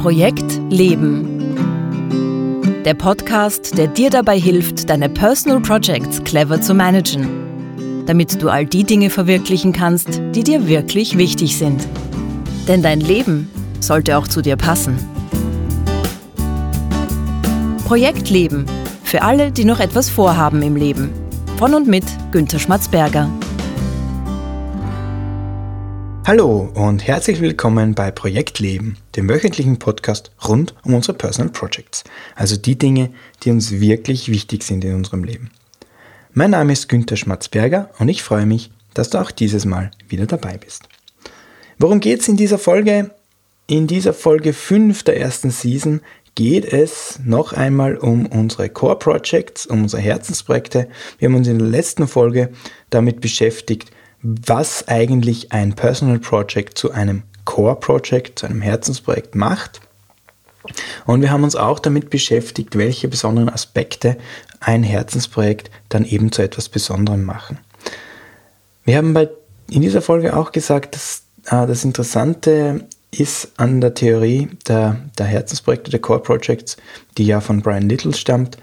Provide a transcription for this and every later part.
Projekt Leben. Der Podcast, der dir dabei hilft, deine Personal Projects clever zu managen, damit du all die Dinge verwirklichen kannst, die dir wirklich wichtig sind. Denn dein Leben sollte auch zu dir passen. Projekt Leben. Für alle, die noch etwas vorhaben im Leben. Von und mit Günter Schmatzberger. Hallo und herzlich willkommen bei Projekt Leben, dem wöchentlichen Podcast rund um unsere Personal Projects, also die Dinge, die uns wirklich wichtig sind in unserem Leben. Mein Name ist Günther Schmatzberger und ich freue mich, dass du auch dieses Mal wieder dabei bist. Worum geht es in dieser Folge? In dieser Folge 5 der ersten Season geht es noch einmal um unsere Core Projects, um unsere Herzensprojekte. Wir haben uns in der letzten Folge damit beschäftigt, was eigentlich ein Personal Project zu einem Core Project, zu einem Herzensprojekt macht. Und wir haben uns auch damit beschäftigt, welche besonderen Aspekte ein Herzensprojekt dann eben zu etwas Besonderem machen. Wir haben bei, in dieser Folge auch gesagt, dass äh, das Interessante ist an der Theorie der, der Herzensprojekte, der Core Projects, die ja von Brian Little stammt,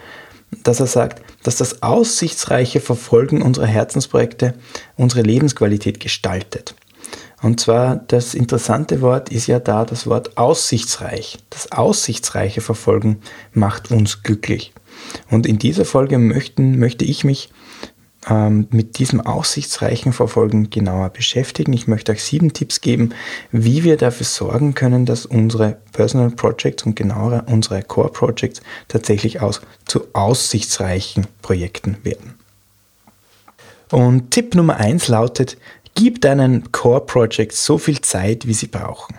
dass er sagt, dass das aussichtsreiche Verfolgen unserer Herzensprojekte unsere Lebensqualität gestaltet. Und zwar das interessante Wort ist ja da das Wort aussichtsreich. Das aussichtsreiche Verfolgen macht uns glücklich. Und in dieser Folge möchten, möchte ich mich ähm, mit diesem aussichtsreichen Verfolgen genauer beschäftigen. Ich möchte euch sieben Tipps geben, wie wir dafür sorgen können, dass unsere Personal Projects und genauer unsere Core Projects tatsächlich aus, zu aussichtsreichen Projekten werden. Und Tipp Nummer eins lautet, gib deinen Core Projects so viel Zeit, wie sie brauchen.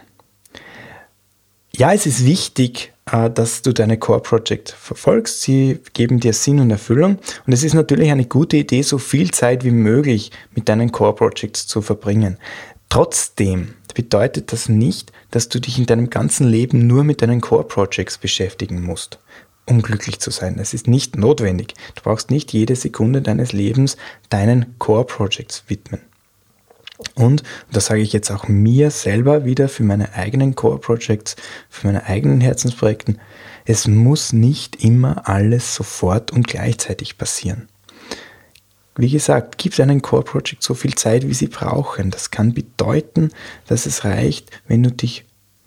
Ja, es ist wichtig, dass du deine Core Project verfolgst. Sie geben dir Sinn und Erfüllung. Und es ist natürlich eine gute Idee, so viel Zeit wie möglich mit deinen Core Projects zu verbringen. Trotzdem bedeutet das nicht, dass du dich in deinem ganzen Leben nur mit deinen Core Projects beschäftigen musst, um glücklich zu sein. Es ist nicht notwendig. Du brauchst nicht jede Sekunde deines Lebens deinen Core Projects widmen. Und, das sage ich jetzt auch mir selber wieder für meine eigenen Core Projects, für meine eigenen Herzensprojekten, es muss nicht immer alles sofort und gleichzeitig passieren. Wie gesagt, gib deinen Core Project so viel Zeit, wie sie brauchen. Das kann bedeuten, dass es reicht, wenn du dich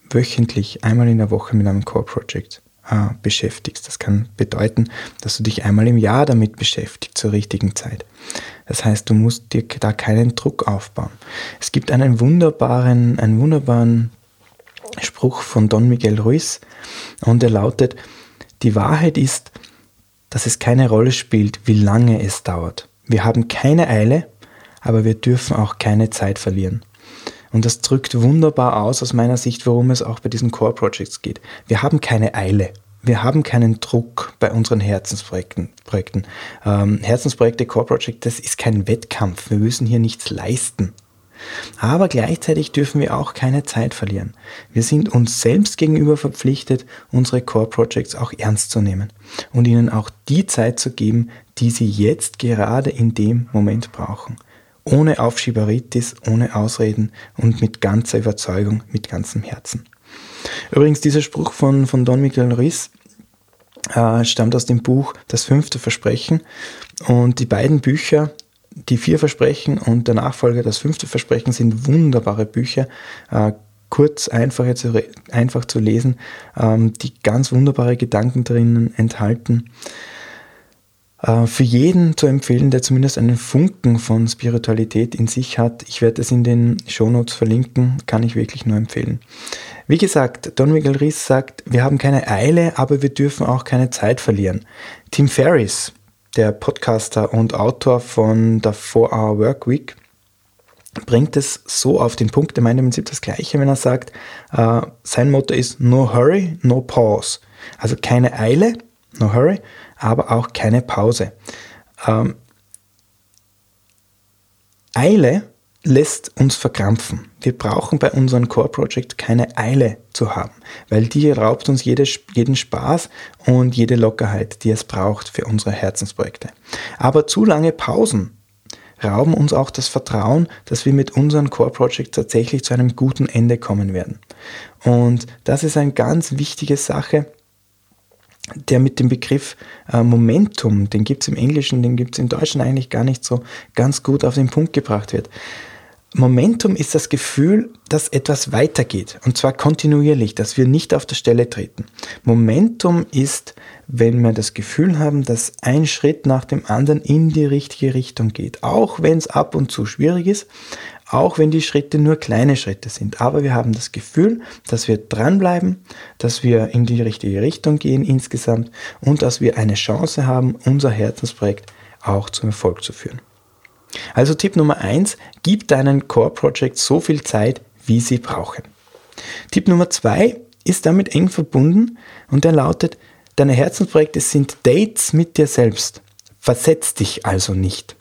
wöchentlich einmal in der Woche mit einem Core Project äh, beschäftigst. Das kann bedeuten, dass du dich einmal im Jahr damit beschäftigst zur richtigen Zeit. Das heißt, du musst dir da keinen Druck aufbauen. Es gibt einen wunderbaren, einen wunderbaren Spruch von Don Miguel Ruiz und er lautet, die Wahrheit ist, dass es keine Rolle spielt, wie lange es dauert. Wir haben keine Eile, aber wir dürfen auch keine Zeit verlieren. Und das drückt wunderbar aus aus meiner Sicht, worum es auch bei diesen Core Projects geht. Wir haben keine Eile. Wir haben keinen Druck bei unseren Herzensprojekten. Projekten. Ähm, Herzensprojekte, Core Project, das ist kein Wettkampf. Wir müssen hier nichts leisten. Aber gleichzeitig dürfen wir auch keine Zeit verlieren. Wir sind uns selbst gegenüber verpflichtet, unsere Core Projects auch ernst zu nehmen und ihnen auch die Zeit zu geben, die sie jetzt gerade in dem Moment brauchen ohne Aufschieberitis, ohne Ausreden und mit ganzer Überzeugung, mit ganzem Herzen. Übrigens, dieser Spruch von, von Don Miguel Ruiz äh, stammt aus dem Buch Das fünfte Versprechen und die beiden Bücher, die vier Versprechen und der Nachfolger Das fünfte Versprechen sind wunderbare Bücher, äh, kurz, einfach zu, einfach zu lesen, ähm, die ganz wunderbare Gedanken drinnen enthalten. Äh, für jeden zu empfehlen, der zumindest einen Funken von Spiritualität in sich hat. Ich werde es in den Shownotes verlinken, kann ich wirklich nur empfehlen. Wie gesagt, Don Miguel Ries sagt, wir haben keine Eile, aber wir dürfen auch keine Zeit verlieren. Tim Ferriss, der Podcaster und Autor von der 4-Hour Work Week, bringt es so auf den Punkt, er meint im Prinzip das Gleiche, wenn er sagt, äh, sein Motto ist No Hurry, No Pause. Also keine Eile, No Hurry, aber auch keine Pause. Ähm, Eile lässt uns verkrampfen. Wir brauchen bei unserem Core Project keine Eile zu haben, weil die raubt uns jede, jeden Spaß und jede Lockerheit, die es braucht für unsere Herzensprojekte. Aber zu lange Pausen rauben uns auch das Vertrauen, dass wir mit unseren Core Projects tatsächlich zu einem guten Ende kommen werden. Und das ist eine ganz wichtige Sache, der mit dem Begriff äh, Momentum, den gibt es im Englischen, den gibt es im Deutschen eigentlich gar nicht so ganz gut auf den Punkt gebracht wird. Momentum ist das Gefühl, dass etwas weitergeht und zwar kontinuierlich, dass wir nicht auf der Stelle treten. Momentum ist, wenn wir das Gefühl haben, dass ein Schritt nach dem anderen in die richtige Richtung geht, auch wenn es ab und zu schwierig ist, auch wenn die Schritte nur kleine Schritte sind. Aber wir haben das Gefühl, dass wir dranbleiben, dass wir in die richtige Richtung gehen insgesamt und dass wir eine Chance haben, unser Herzensprojekt auch zum Erfolg zu führen. Also Tipp Nummer eins: gib deinen Core Projects so viel Zeit, wie sie brauchen. Tipp Nummer zwei ist damit eng verbunden und der lautet, deine Herzensprojekte sind Dates mit dir selbst. Versetz dich also nicht.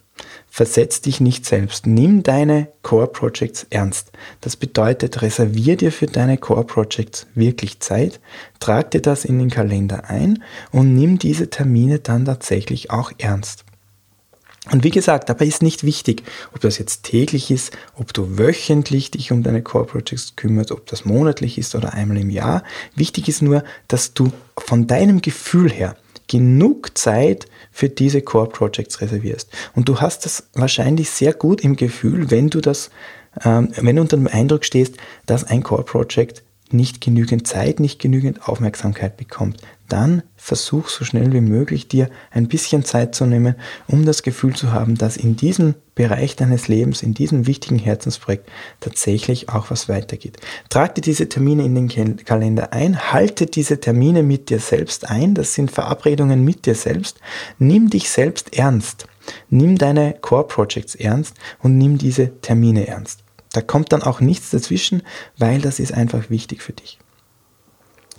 Versetz dich nicht selbst. Nimm deine Core Projects ernst. Das bedeutet, reservier dir für deine Core Projects wirklich Zeit, trag dir das in den Kalender ein und nimm diese Termine dann tatsächlich auch ernst. Und wie gesagt, dabei ist nicht wichtig, ob das jetzt täglich ist, ob du wöchentlich dich um deine Core Projects kümmerst, ob das monatlich ist oder einmal im Jahr. Wichtig ist nur, dass du von deinem Gefühl her genug Zeit für diese Core Projects reservierst. Und du hast das wahrscheinlich sehr gut im Gefühl, wenn du das, ähm, wenn du unter dem Eindruck stehst, dass ein Core Project nicht genügend Zeit, nicht genügend Aufmerksamkeit bekommt, dann versuch so schnell wie möglich dir ein bisschen Zeit zu nehmen, um das Gefühl zu haben, dass in diesem Bereich deines Lebens, in diesem wichtigen Herzensprojekt tatsächlich auch was weitergeht. Trag dir diese Termine in den Kalender ein, halte diese Termine mit dir selbst ein, das sind Verabredungen mit dir selbst, nimm dich selbst ernst, nimm deine Core Projects ernst und nimm diese Termine ernst. Da kommt dann auch nichts dazwischen, weil das ist einfach wichtig für dich.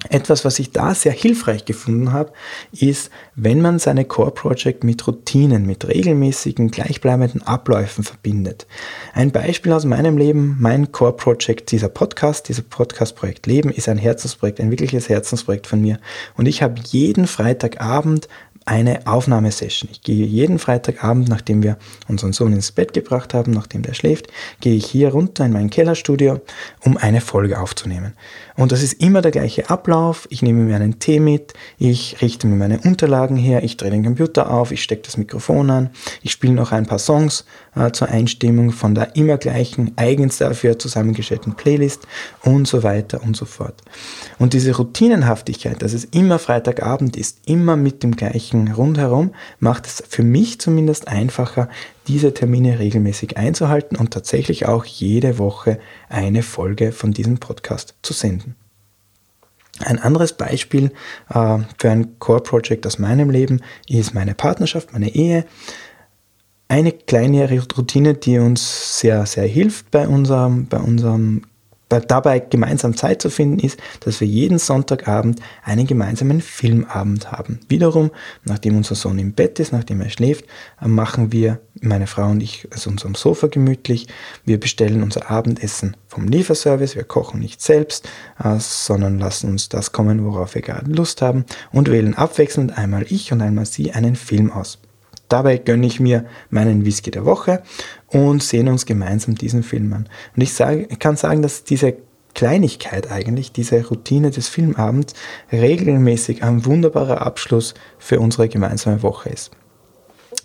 Etwas, was ich da sehr hilfreich gefunden habe, ist, wenn man seine Core Project mit Routinen, mit regelmäßigen, gleichbleibenden Abläufen verbindet. Ein Beispiel aus meinem Leben, mein Core Project, dieser Podcast, dieser Podcast-Projekt Leben ist ein Herzensprojekt, ein wirkliches Herzensprojekt von mir. Und ich habe jeden Freitagabend eine Aufnahmesession. Ich gehe jeden Freitagabend, nachdem wir unseren Sohn ins Bett gebracht haben, nachdem der schläft, gehe ich hier runter in mein Kellerstudio, um eine Folge aufzunehmen. Und das ist immer der gleiche Ablauf. Ich nehme mir einen Tee mit, ich richte mir meine Unterlagen her, ich drehe den Computer auf, ich stecke das Mikrofon an, ich spiele noch ein paar Songs äh, zur Einstimmung von der immer gleichen, eigens dafür zusammengestellten Playlist und so weiter und so fort. Und diese Routinenhaftigkeit, dass es immer Freitagabend ist, immer mit dem gleichen rundherum, macht es für mich zumindest einfacher, diese Termine regelmäßig einzuhalten und tatsächlich auch jede Woche eine Folge von diesem Podcast zu senden. Ein anderes Beispiel äh, für ein Core-Project aus meinem Leben ist meine Partnerschaft, meine Ehe. Eine kleine Routine, die uns sehr, sehr hilft bei unserem, bei unserem dabei gemeinsam Zeit zu finden ist, dass wir jeden Sonntagabend einen gemeinsamen Filmabend haben. Wiederum, nachdem unser Sohn im Bett ist, nachdem er schläft, machen wir, meine Frau und ich, also unserem Sofa gemütlich. Wir bestellen unser Abendessen vom Lieferservice. Wir kochen nicht selbst, äh, sondern lassen uns das kommen, worauf wir gerade Lust haben und wählen abwechselnd einmal ich und einmal sie einen Film aus. Dabei gönne ich mir meinen Whisky der Woche und sehen uns gemeinsam diesen Film an. Und ich, sage, kann sagen, dass diese Kleinigkeit eigentlich, diese Routine des Filmabends regelmäßig ein wunderbarer Abschluss für unsere gemeinsame Woche ist.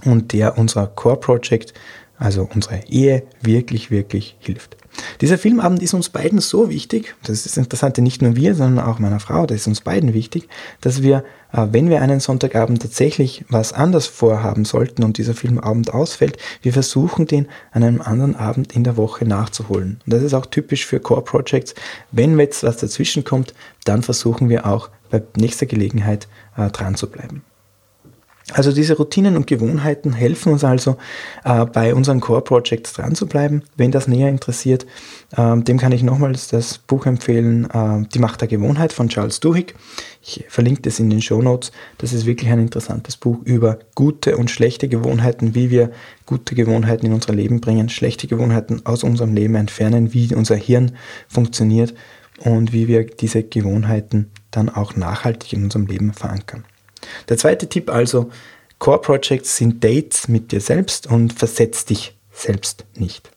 Und der unser Core Project, also unsere Ehe, wirklich, wirklich hilft. Dieser Filmabend ist uns beiden so wichtig, das ist interessant, nicht nur wir, sondern auch meiner Frau, das ist uns beiden wichtig, dass wir, wenn wir einen Sonntagabend tatsächlich was anders vorhaben sollten und dieser Filmabend ausfällt, wir versuchen den an einem anderen Abend in der Woche nachzuholen. Und das ist auch typisch für Core Projects. Wenn jetzt was dazwischen kommt, dann versuchen wir auch bei nächster Gelegenheit äh, dran zu bleiben. Also diese Routinen und Gewohnheiten helfen uns also äh, bei unseren Core Projects dran zu bleiben. Wenn das näher interessiert, äh, dem kann ich nochmals das Buch empfehlen, äh, Die Macht der Gewohnheit von Charles Duhigg. Ich verlinke das in den Show Notes. Das ist wirklich ein interessantes Buch über gute und schlechte Gewohnheiten, wie wir gute Gewohnheiten in unser Leben bringen, schlechte Gewohnheiten aus unserem Leben entfernen, wie unser Hirn funktioniert und wie wir diese Gewohnheiten dann auch nachhaltig in unserem Leben verankern. Der zweite Tipp also, Core Projects sind Dates mit dir selbst und versetz dich selbst nicht.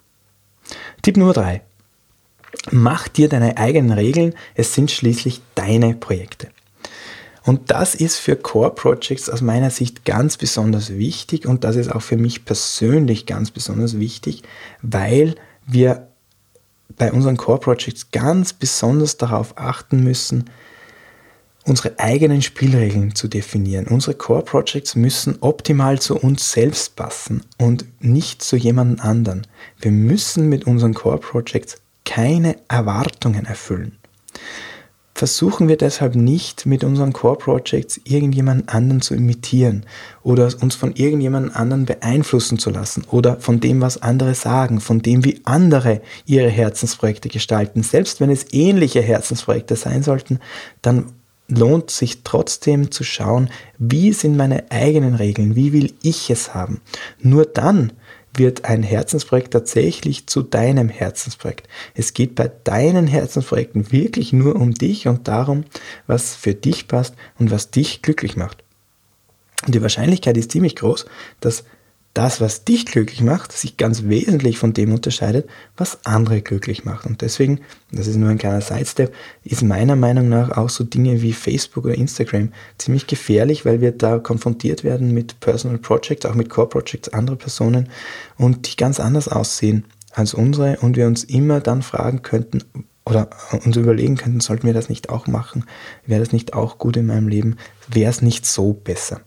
Tipp Nummer drei: Mach dir deine eigenen Regeln, es sind schließlich deine Projekte. Und das ist für Core Projects aus meiner Sicht ganz besonders wichtig und das ist auch für mich persönlich ganz besonders wichtig, weil wir bei unseren Core Projects ganz besonders darauf achten müssen, unsere eigenen Spielregeln zu definieren. Unsere Core Projects müssen optimal zu uns selbst passen und nicht zu jemand anderen. Wir müssen mit unseren Core Projects keine Erwartungen erfüllen. Versuchen wir deshalb nicht mit unseren Core Projects irgendjemand anderen zu imitieren oder uns von irgendjemand anderen beeinflussen zu lassen oder von dem, was andere sagen, von dem, wie andere ihre Herzensprojekte gestalten. Selbst wenn es ähnliche Herzensprojekte sein sollten, dann lohnt sich trotzdem zu schauen, wie sind meine eigenen Regeln, wie will ich es haben. Nur dann wird ein Herzensprojekt tatsächlich zu deinem Herzensprojekt. Es geht bei deinen Herzensprojekten wirklich nur um dich und darum, was für dich passt und was dich glücklich macht. Und die Wahrscheinlichkeit ist ziemlich groß, dass das, was dich glücklich macht, sich ganz wesentlich von dem unterscheidet, was andere glücklich macht. Und deswegen, das ist nur ein kleiner Sidestep, ist meiner Meinung nach auch so Dinge wie Facebook oder Instagram ziemlich gefährlich, weil wir da konfrontiert werden mit Personal Projects, auch mit Core Projects anderer Personen und die ganz anders aussehen als unsere und wir uns immer dann fragen könnten, oder uns überlegen könnten, sollten wir das nicht auch machen? Wäre das nicht auch gut in meinem Leben? Wäre es nicht so besser?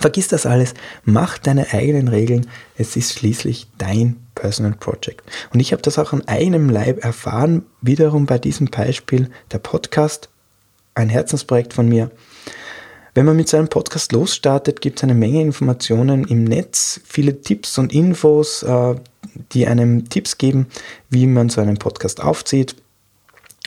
Vergiss das alles, mach deine eigenen Regeln, es ist schließlich dein Personal Project. Und ich habe das auch an eigenem Leib erfahren, wiederum bei diesem Beispiel der Podcast, ein Herzensprojekt von mir. Wenn man mit seinem Podcast losstartet, gibt es eine Menge Informationen im Netz, viele Tipps und Infos, äh, die einem Tipps geben, wie man so einen Podcast aufzieht,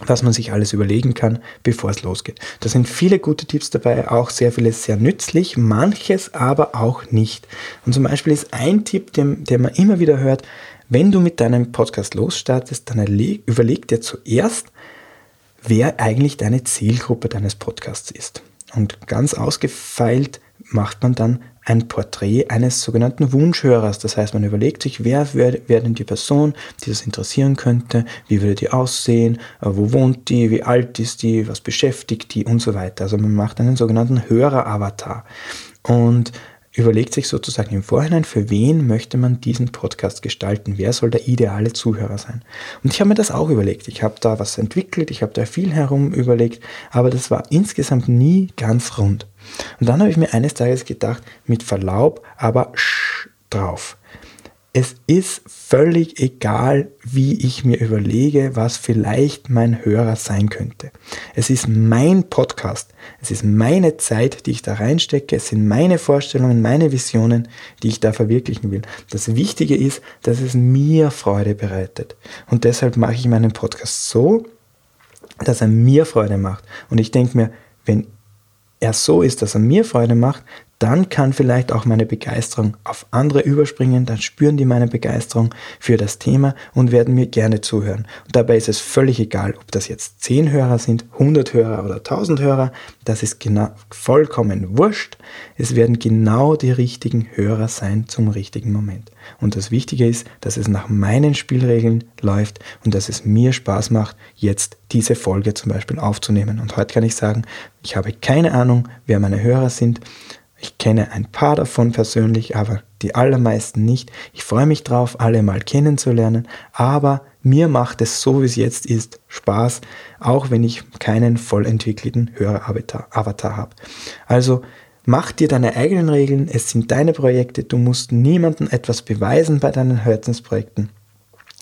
was man sich alles überlegen kann, bevor es losgeht. Da sind viele gute Tipps dabei, auch sehr vieles sehr nützlich, manches aber auch nicht. Und zum Beispiel ist ein Tipp, den, den man immer wieder hört, wenn du mit deinem Podcast losstartest, dann überleg dir zuerst, wer eigentlich deine Zielgruppe deines Podcasts ist. Und ganz ausgefeilt macht man dann ein Porträt eines sogenannten Wunschhörers. Das heißt, man überlegt sich, wer wäre denn die Person, die das interessieren könnte, wie würde die aussehen, äh, wo wohnt die, wie alt ist die, was beschäftigt die und so weiter. Also man macht einen sogenannten Hörer-Avatar. Und überlegt sich sozusagen im Vorhinein, für wen möchte man diesen Podcast gestalten, wer soll der ideale Zuhörer sein. Und ich habe mir das auch überlegt. Ich habe da was entwickelt, ich habe da viel herum überlegt, aber das war insgesamt nie ganz rund. Und dann habe ich mir eines Tages gedacht, mit Verlaub, aber sch drauf. Es ist völlig egal, wie ich mir überlege, was vielleicht mein Hörer sein könnte. Es ist mein Podcast. Es ist meine Zeit, die ich da reinstecke. Es sind meine Vorstellungen, meine Visionen, die ich da verwirklichen will. Das Wichtige ist, dass es mir Freude bereitet. Und deshalb mache ich meinen Podcast so, dass er mir Freude macht. Und ich denke mir, wenn er so ist, dass er mir Freude macht, dann kann vielleicht auch meine Begeisterung auf andere überspringen, dann spüren die meine Begeisterung für das Thema und werden mir gerne zuhören. Und dabei ist es völlig egal, ob das jetzt 10 Hörer sind, 100 Hörer oder 1000 Hörer, das ist genau, vollkommen wurscht. Es werden genau die richtigen Hörer sein zum richtigen Moment. Und das Wichtige ist, dass es nach meinen Spielregeln läuft und dass es mir Spaß macht, jetzt diese Folge zum Beispiel aufzunehmen. Und heute kann ich sagen, ich habe keine Ahnung, wer meine Hörer sind. Ich kenne ein paar davon persönlich, aber die allermeisten nicht. Ich freue mich drauf, alle mal kennenzulernen, aber mir macht es so, wie es jetzt ist, Spaß, auch wenn ich keinen voll entwickelten Höreravatar habe. Also mach dir deine eigenen Regeln, es sind deine Projekte, du musst niemandem etwas beweisen bei deinen Herzensprojekten,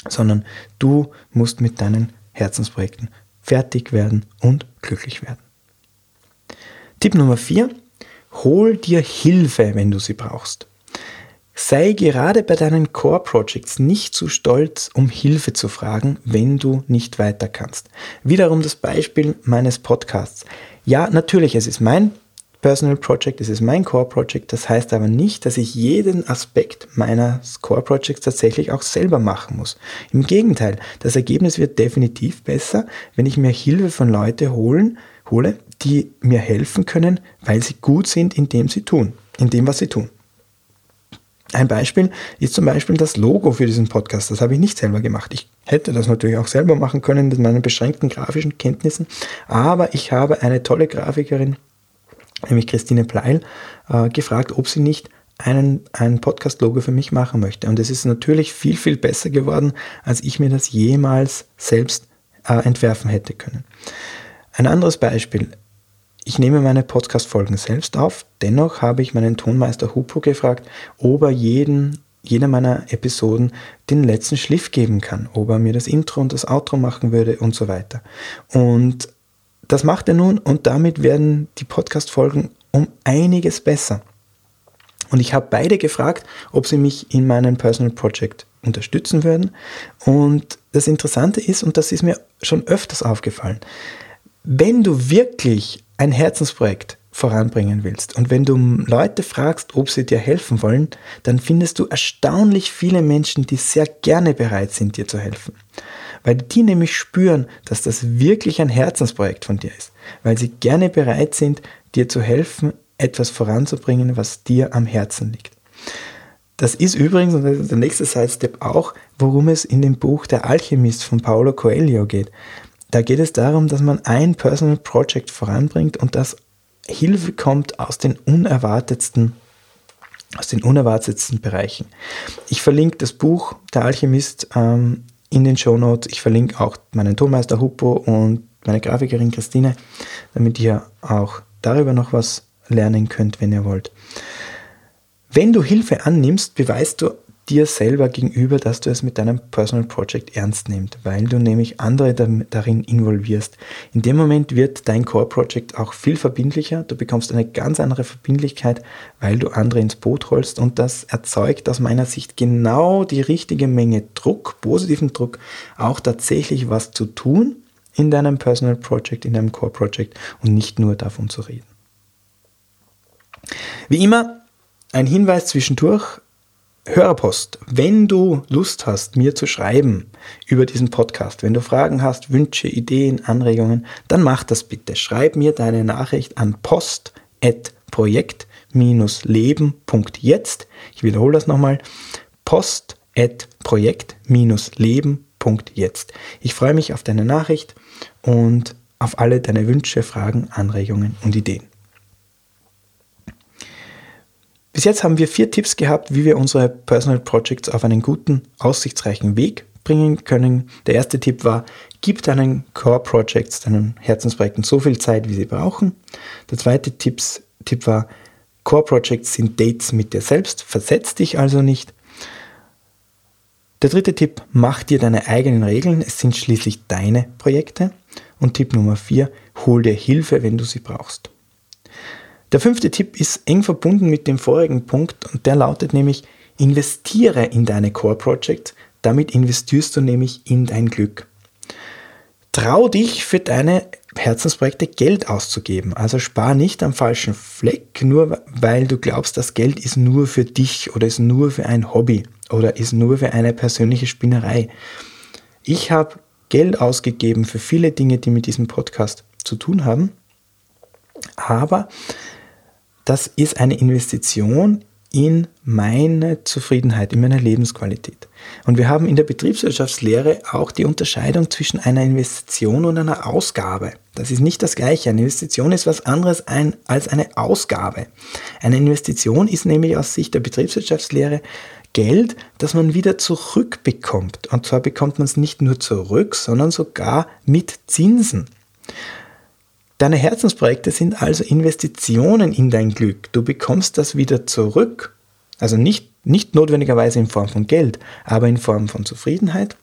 sondern du musst mit deinen Herzensprojekten fertig werden und glücklich werden. Tipp Nummer 4 Hol dir Hilfe, wenn du sie brauchst. Sei gerade bei deinen Core Projects nicht zu stolz, um Hilfe zu fragen, wenn du nicht weiter kannst. Wiederum das Beispiel meines Podcasts. Ja, natürlich, es ist mein Personal Project, es ist mein Core Project. Das heißt aber nicht, dass ich jeden Aspekt meines Core Projects tatsächlich auch selber machen muss. Im Gegenteil, das Ergebnis wird definitiv besser, wenn ich mir Hilfe von Leuten holen, hole, die mir helfen können, weil sie gut sind in dem sie tun, in dem, was sie tun. Ein Beispiel ist zum Beispiel das Logo für diesen Podcast. Das habe ich nicht selber gemacht. Ich hätte das natürlich auch selber machen können mit meinen beschränkten grafischen Kenntnissen, aber ich habe eine tolle Grafikerin, nämlich Christine Pleil, äh, gefragt, ob sie nicht einen, ein Podcast-Logo für mich machen möchte. Und es ist natürlich viel, viel besser geworden, als ich mir das jemals selbst äh, entwerfen hätte können. Ein anderes Beispiel. Ich nehme meine Podcast-Folgen selbst auf. Dennoch habe ich meinen Tonmeister Hupo gefragt, ob er jeden, jeder meiner Episoden den letzten Schliff geben kann, ob er mir das Intro und das Outro machen würde und so weiter. Und das macht er nun und damit werden die Podcast-Folgen um einiges besser. Und ich habe beide gefragt, ob sie mich in meinem Personal Project unterstützen würden. Und das Interessante ist, und das ist mir schon öfters aufgefallen, wenn du wirklich ein Herzensprojekt voranbringen willst und wenn du Leute fragst, ob sie dir helfen wollen, dann findest du erstaunlich viele Menschen, die sehr gerne bereit sind, dir zu helfen. Weil die nämlich spüren, dass das wirklich ein Herzensprojekt von dir ist. Weil sie gerne bereit sind, dir zu helfen, etwas voranzubringen, was dir am Herzen liegt. Das ist übrigens, und das ist der nächste Sidestep auch, worum es in dem Buch Der Alchemist von Paulo Coelho geht. Da geht es darum, dass man ein Personal Project voranbringt und dass Hilfe kommt aus den unerwartetsten aus den unerwartetsten Bereichen. Ich verlinke das Buch Der Alchemist ähm, in den Show Notes. Ich verlinke auch meinen Tonmeister Hupo und meine Grafikerin Christine, damit ihr auch darüber noch was lernen könnt, wenn ihr wollt. Wenn du Hilfe annimmst, beweist du dir selber gegenüber, dass du es mit deinem Personal Project ernst nimmst, weil du nämlich andere darin involvierst. In dem Moment wird dein Core Project auch viel verbindlicher. Du bekommst eine ganz andere Verbindlichkeit, weil du andere ins Boot holst und das erzeugt aus meiner Sicht genau die richtige Menge Druck, positiven Druck, auch tatsächlich was zu tun in deinem Personal Project, in deinem Core Project und nicht nur davon zu reden. Wie immer, ein Hinweis zwischendurch. Hörerpost, wenn du Lust hast, mir zu schreiben über diesen Podcast, wenn du Fragen hast, Wünsche, Ideen, Anregungen, dann mach das bitte. Schreib mir deine Nachricht an post.projekt-leben.jetzt. Ich wiederhole das nochmal. post.projekt-leben.jetzt. Ich freue mich auf deine Nachricht und auf alle deine Wünsche, Fragen, Anregungen und Ideen. Bis jetzt haben wir vier Tipps gehabt, wie wir unsere Personal Projects auf einen guten, aussichtsreichen Weg bringen können. Der erste Tipp war, gib deinen Core Projects, deinen Herzensprojekten so viel Zeit, wie sie brauchen. Der zweite Tipps, Tipp war, Core Projects sind Dates mit dir selbst, versetz dich also nicht. Der dritte Tipp, mach dir deine eigenen Regeln, es sind schließlich deine Projekte. Und Tipp Nummer vier, hol dir Hilfe, wenn du sie brauchst. Der fünfte Tipp ist eng verbunden mit dem vorigen Punkt und der lautet nämlich, investiere in deine Core Projects, damit investierst du nämlich in dein Glück. Trau dich für deine Herzensprojekte Geld auszugeben. Also spar nicht am falschen Fleck, nur weil du glaubst, das Geld ist nur für dich oder ist nur für ein Hobby oder ist nur für eine persönliche Spinnerei. Ich habe Geld ausgegeben für viele Dinge, die mit diesem Podcast zu tun haben. Aber das ist eine Investition in meine Zufriedenheit, in meine Lebensqualität. Und wir haben in der Betriebswirtschaftslehre auch die Unterscheidung zwischen einer Investition und einer Ausgabe. Das ist nicht das gleiche. Eine Investition ist was anderes ein, als eine Ausgabe. Eine Investition ist nämlich aus Sicht der Betriebswirtschaftslehre Geld, das man wieder zurückbekommt. Und zwar bekommt man es nicht nur zurück, sondern sogar mit Zinsen. Deine Herzensprojekte sind also Investitionen in dein Glück. Du bekommst das wieder zurück. Also nicht, nicht notwendigerweise in Form von Geld, aber in Form von Zufriedenheit.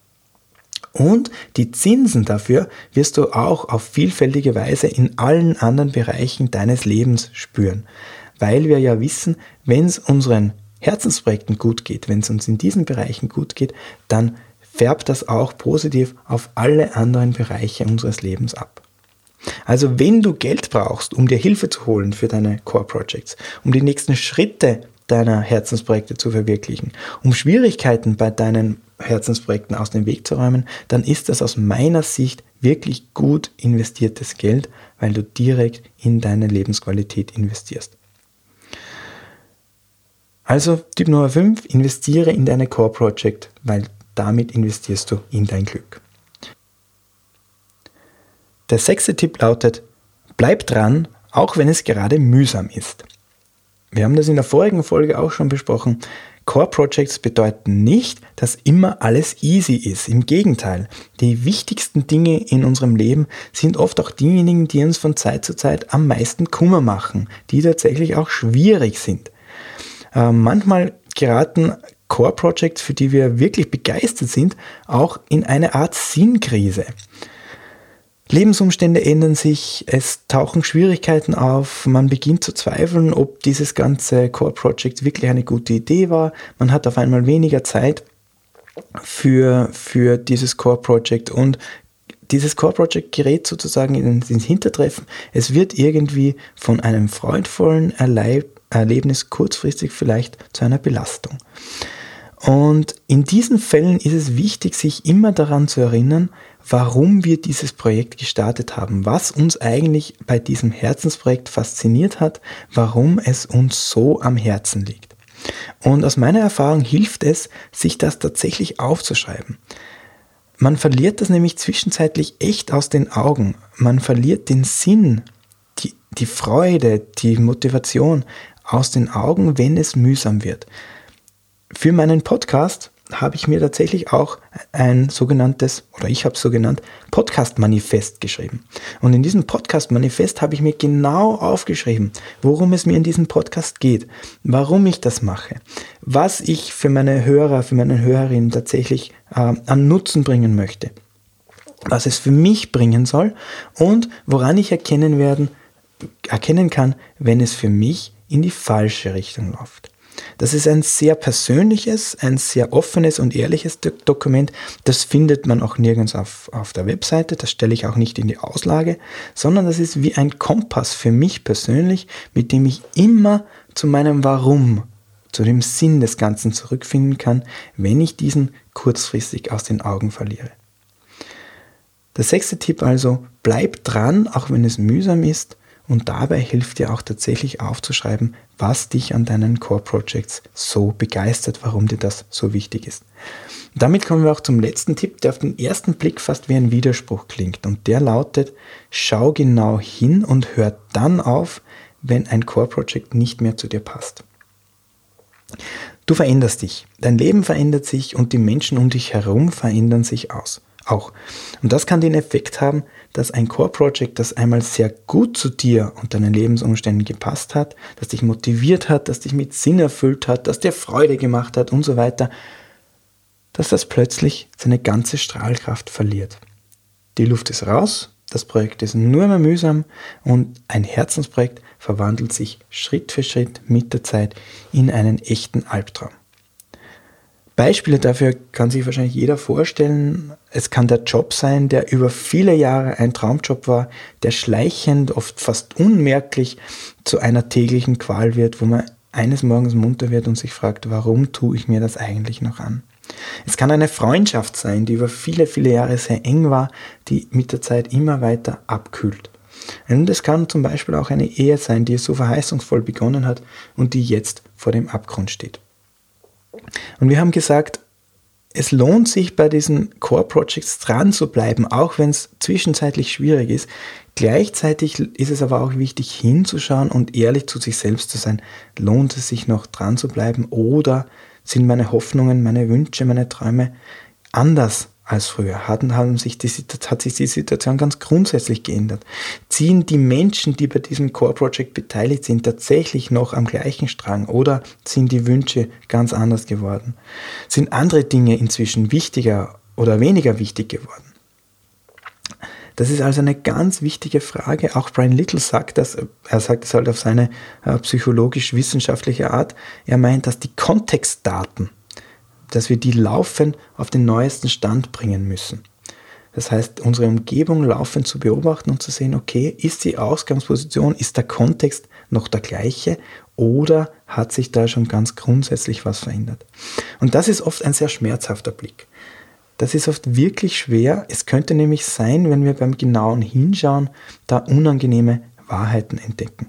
Und die Zinsen dafür wirst du auch auf vielfältige Weise in allen anderen Bereichen deines Lebens spüren. Weil wir ja wissen, wenn es unseren Herzensprojekten gut geht, wenn es uns in diesen Bereichen gut geht, dann färbt das auch positiv auf alle anderen Bereiche unseres Lebens ab. Also wenn du Geld brauchst, um dir Hilfe zu holen für deine Core Projects, um die nächsten Schritte deiner Herzensprojekte zu verwirklichen, um Schwierigkeiten bei deinen Herzensprojekten aus dem Weg zu räumen, dann ist das aus meiner Sicht wirklich gut investiertes Geld, weil du direkt in deine Lebensqualität investierst. Also Tipp Nummer 5, investiere in deine Core Project, weil damit investierst du in dein Glück. Der sechste Tipp lautet, bleib dran, auch wenn es gerade mühsam ist. Wir haben das in der vorigen Folge auch schon besprochen. Core Projects bedeuten nicht, dass immer alles easy ist. Im Gegenteil, die wichtigsten Dinge in unserem Leben sind oft auch diejenigen, die uns von Zeit zu Zeit am meisten Kummer machen, die tatsächlich auch schwierig sind. Äh, manchmal geraten Core Projects, für die wir wirklich begeistert sind, auch in eine Art Sinnkrise. Lebensumstände ändern sich, es tauchen Schwierigkeiten auf, man beginnt zu zweifeln, ob dieses ganze Core Project wirklich eine gute Idee war. Man hat auf einmal weniger Zeit für, für dieses Core Project und dieses Core Project gerät sozusagen ins Hintertreffen. Es wird irgendwie von einem freudvollen Erlebnis kurzfristig vielleicht zu einer Belastung. Und in diesen Fällen ist es wichtig, sich immer daran zu erinnern, warum wir dieses Projekt gestartet haben, was uns eigentlich bei diesem Herzensprojekt fasziniert hat, warum es uns so am Herzen liegt. Und aus meiner Erfahrung hilft es, sich das tatsächlich aufzuschreiben. Man verliert das nämlich zwischenzeitlich echt aus den Augen. Man verliert den Sinn, die, die Freude, die Motivation aus den Augen, wenn es mühsam wird. Für meinen Podcast habe ich mir tatsächlich auch ein sogenanntes, oder ich habe es so genannt, Podcast-Manifest geschrieben. Und in diesem Podcast-Manifest habe ich mir genau aufgeschrieben, worum es mir in diesem Podcast geht, warum ich das mache, was ich für meine Hörer, für meine Hörerinnen tatsächlich äh, an Nutzen bringen möchte, was es für mich bringen soll und woran ich erkennen werden, erkennen kann, wenn es für mich in die falsche Richtung läuft. Das ist ein sehr persönliches, ein sehr offenes und ehrliches Dokument. Das findet man auch nirgends auf, auf der Webseite. Das stelle ich auch nicht in die Auslage, sondern das ist wie ein Kompass für mich persönlich, mit dem ich immer zu meinem Warum, zu dem Sinn des Ganzen zurückfinden kann, wenn ich diesen kurzfristig aus den Augen verliere. Der sechste Tipp also, bleib dran, auch wenn es mühsam ist und dabei hilft dir auch tatsächlich aufzuschreiben, was dich an deinen Core Projects so begeistert, warum dir das so wichtig ist. Damit kommen wir auch zum letzten Tipp, der auf den ersten Blick fast wie ein Widerspruch klingt. Und der lautet, schau genau hin und hör dann auf, wenn ein Core Project nicht mehr zu dir passt. Du veränderst dich, dein Leben verändert sich und die Menschen um dich herum verändern sich aus auch. Und das kann den Effekt haben, dass ein Core Project, das einmal sehr gut zu dir und deinen Lebensumständen gepasst hat, das dich motiviert hat, das dich mit Sinn erfüllt hat, das dir Freude gemacht hat und so weiter, dass das plötzlich seine ganze Strahlkraft verliert. Die Luft ist raus, das Projekt ist nur mehr mühsam und ein Herzensprojekt verwandelt sich Schritt für Schritt mit der Zeit in einen echten Albtraum. Beispiele dafür kann sich wahrscheinlich jeder vorstellen. Es kann der Job sein, der über viele Jahre ein Traumjob war, der schleichend, oft fast unmerklich zu einer täglichen Qual wird, wo man eines Morgens munter wird und sich fragt, warum tue ich mir das eigentlich noch an? Es kann eine Freundschaft sein, die über viele, viele Jahre sehr eng war, die mit der Zeit immer weiter abkühlt. Und es kann zum Beispiel auch eine Ehe sein, die so verheißungsvoll begonnen hat und die jetzt vor dem Abgrund steht. Und wir haben gesagt, es lohnt sich bei diesen Core Projects dran zu bleiben, auch wenn es zwischenzeitlich schwierig ist. Gleichzeitig ist es aber auch wichtig hinzuschauen und ehrlich zu sich selbst zu sein. Lohnt es sich noch dran zu bleiben oder sind meine Hoffnungen, meine Wünsche, meine Träume anders als früher? Hatten, haben sich die, hat sich die Situation ganz grundsätzlich geändert? Ziehen die Menschen, die bei diesem Core Project beteiligt sind, tatsächlich noch am gleichen Strang oder sind die Wünsche ganz anders geworden? Sind andere Dinge inzwischen wichtiger oder weniger wichtig geworden? Das ist also eine ganz wichtige Frage. Auch Brian Little sagt das, er sagt es halt auf seine äh, psychologisch-wissenschaftliche Art. Er meint, dass die Kontextdaten, dass wir die laufend auf den neuesten Stand bringen müssen. Das heißt, unsere Umgebung laufend zu beobachten und zu sehen, okay, ist die Ausgangsposition, ist der Kontext noch der gleiche oder hat sich da schon ganz grundsätzlich was verändert? Und das ist oft ein sehr schmerzhafter Blick. Das ist oft wirklich schwer. Es könnte nämlich sein, wenn wir beim genauen Hinschauen da unangenehme Wahrheiten entdecken.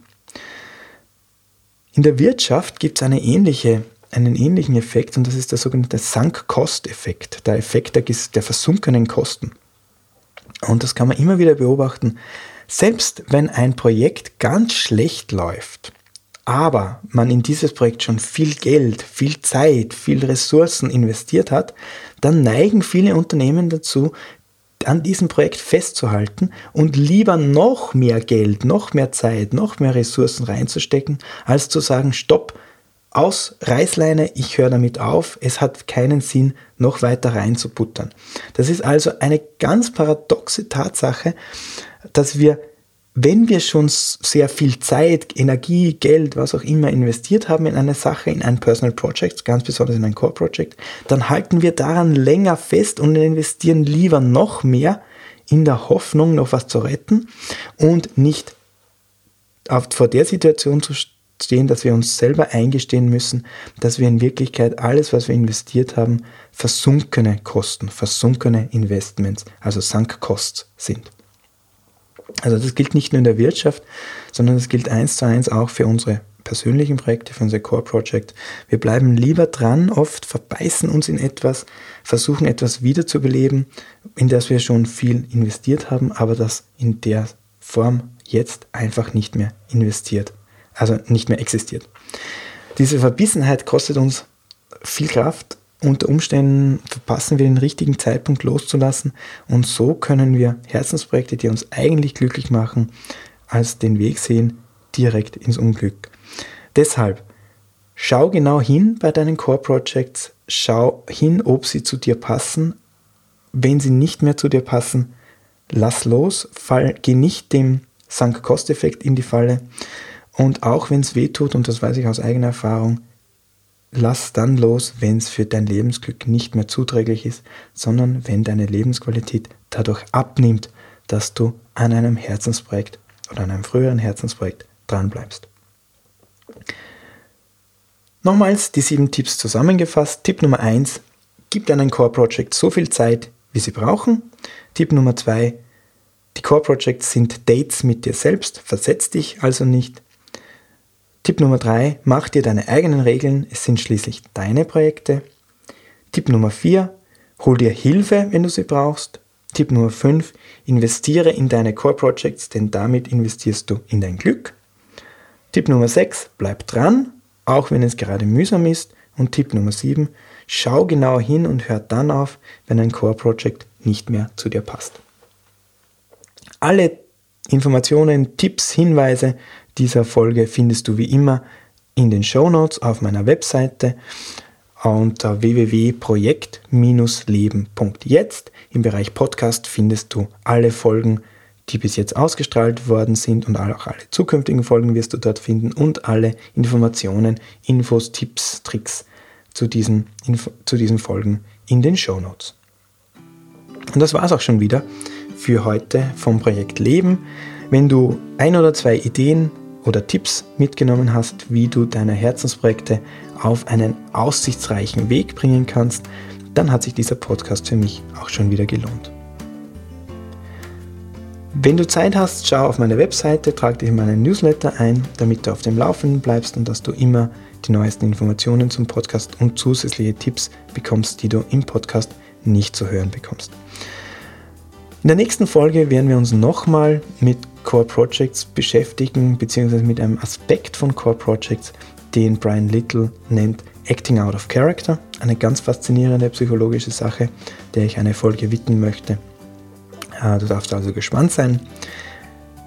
In der Wirtschaft gibt es eine ähnliche, einen ähnlichen Effekt und das ist der sogenannte Sunk-Cost-Effekt, der Effekt der, der versunkenen Kosten. Und das kann man immer wieder beobachten. Selbst wenn ein Projekt ganz schlecht läuft, aber man in dieses Projekt schon viel Geld, viel Zeit, viel Ressourcen investiert hat, dann neigen viele Unternehmen dazu, an diesem Projekt festzuhalten und lieber noch mehr Geld, noch mehr Zeit, noch mehr Ressourcen reinzustecken, als zu sagen, stopp, aus Reißleine, ich höre damit auf, es hat keinen Sinn, noch weiter reinzubuttern. Das ist also eine ganz paradoxe Tatsache, dass wir wenn wir schon sehr viel Zeit, Energie, Geld, was auch immer investiert haben in eine Sache, in ein Personal Project, ganz besonders in ein Core Project, dann halten wir daran länger fest und investieren lieber noch mehr in der Hoffnung, noch was zu retten und nicht vor der Situation zu stehen, dass wir uns selber eingestehen müssen, dass wir in Wirklichkeit alles, was wir investiert haben, versunkene Kosten, versunkene Investments, also Sunk Costs sind. Also das gilt nicht nur in der Wirtschaft, sondern das gilt eins zu eins auch für unsere persönlichen Projekte, für unser Core Project. Wir bleiben lieber dran, oft verbeißen uns in etwas, versuchen etwas wiederzubeleben, in das wir schon viel investiert haben, aber das in der Form jetzt einfach nicht mehr investiert, also nicht mehr existiert. Diese Verbissenheit kostet uns viel Kraft unter Umständen verpassen wir den richtigen Zeitpunkt loszulassen und so können wir Herzensprojekte, die uns eigentlich glücklich machen, als den Weg sehen direkt ins Unglück. Deshalb schau genau hin bei deinen Core Projects, schau hin, ob sie zu dir passen. Wenn sie nicht mehr zu dir passen, lass los, fall, geh nicht dem Sunk-Cost-Effekt in die Falle. Und auch wenn es weh tut, und das weiß ich aus eigener Erfahrung, lass dann los, wenn es für dein Lebensglück nicht mehr zuträglich ist, sondern wenn deine Lebensqualität dadurch abnimmt, dass du an einem Herzensprojekt oder an einem früheren Herzensprojekt dranbleibst. Nochmals die sieben Tipps zusammengefasst. Tipp Nummer eins: gib deinen Core Project so viel Zeit, wie sie brauchen. Tipp Nummer zwei: die Core Projects sind Dates mit dir selbst, versetz dich also nicht. Tipp Nummer 3, mach dir deine eigenen Regeln, es sind schließlich deine Projekte. Tipp Nummer 4, hol dir Hilfe, wenn du sie brauchst. Tipp Nummer 5, investiere in deine Core Projects, denn damit investierst du in dein Glück. Tipp Nummer 6, bleib dran, auch wenn es gerade mühsam ist. Und Tipp Nummer 7, schau genau hin und hör dann auf, wenn ein Core Project nicht mehr zu dir passt. Alle Informationen, Tipps, Hinweise dieser Folge findest du wie immer in den Show Notes auf meiner Webseite unter www.projekt-leben.jetzt. Im Bereich Podcast findest du alle Folgen, die bis jetzt ausgestrahlt worden sind und auch alle zukünftigen Folgen wirst du dort finden und alle Informationen, Infos, Tipps, Tricks zu diesen, zu diesen Folgen in den Show Notes. Und das war es auch schon wieder für heute vom Projekt Leben. Wenn du ein oder zwei Ideen oder Tipps mitgenommen hast, wie du deine Herzensprojekte auf einen aussichtsreichen Weg bringen kannst, dann hat sich dieser Podcast für mich auch schon wieder gelohnt. Wenn du Zeit hast, schau auf meine Webseite, trag dich in meinen Newsletter ein, damit du auf dem Laufenden bleibst und dass du immer die neuesten Informationen zum Podcast und zusätzliche Tipps bekommst, die du im Podcast nicht zu hören bekommst. In der nächsten Folge werden wir uns nochmal mit Core Projects beschäftigen, beziehungsweise mit einem Aspekt von Core Projects, den Brian Little nennt Acting Out of Character. Eine ganz faszinierende psychologische Sache, der ich eine Folge widmen möchte. Äh, du darfst also gespannt sein.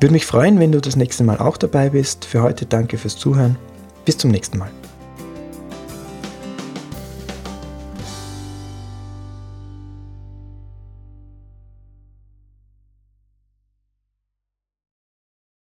Würde mich freuen, wenn du das nächste Mal auch dabei bist. Für heute danke fürs Zuhören. Bis zum nächsten Mal.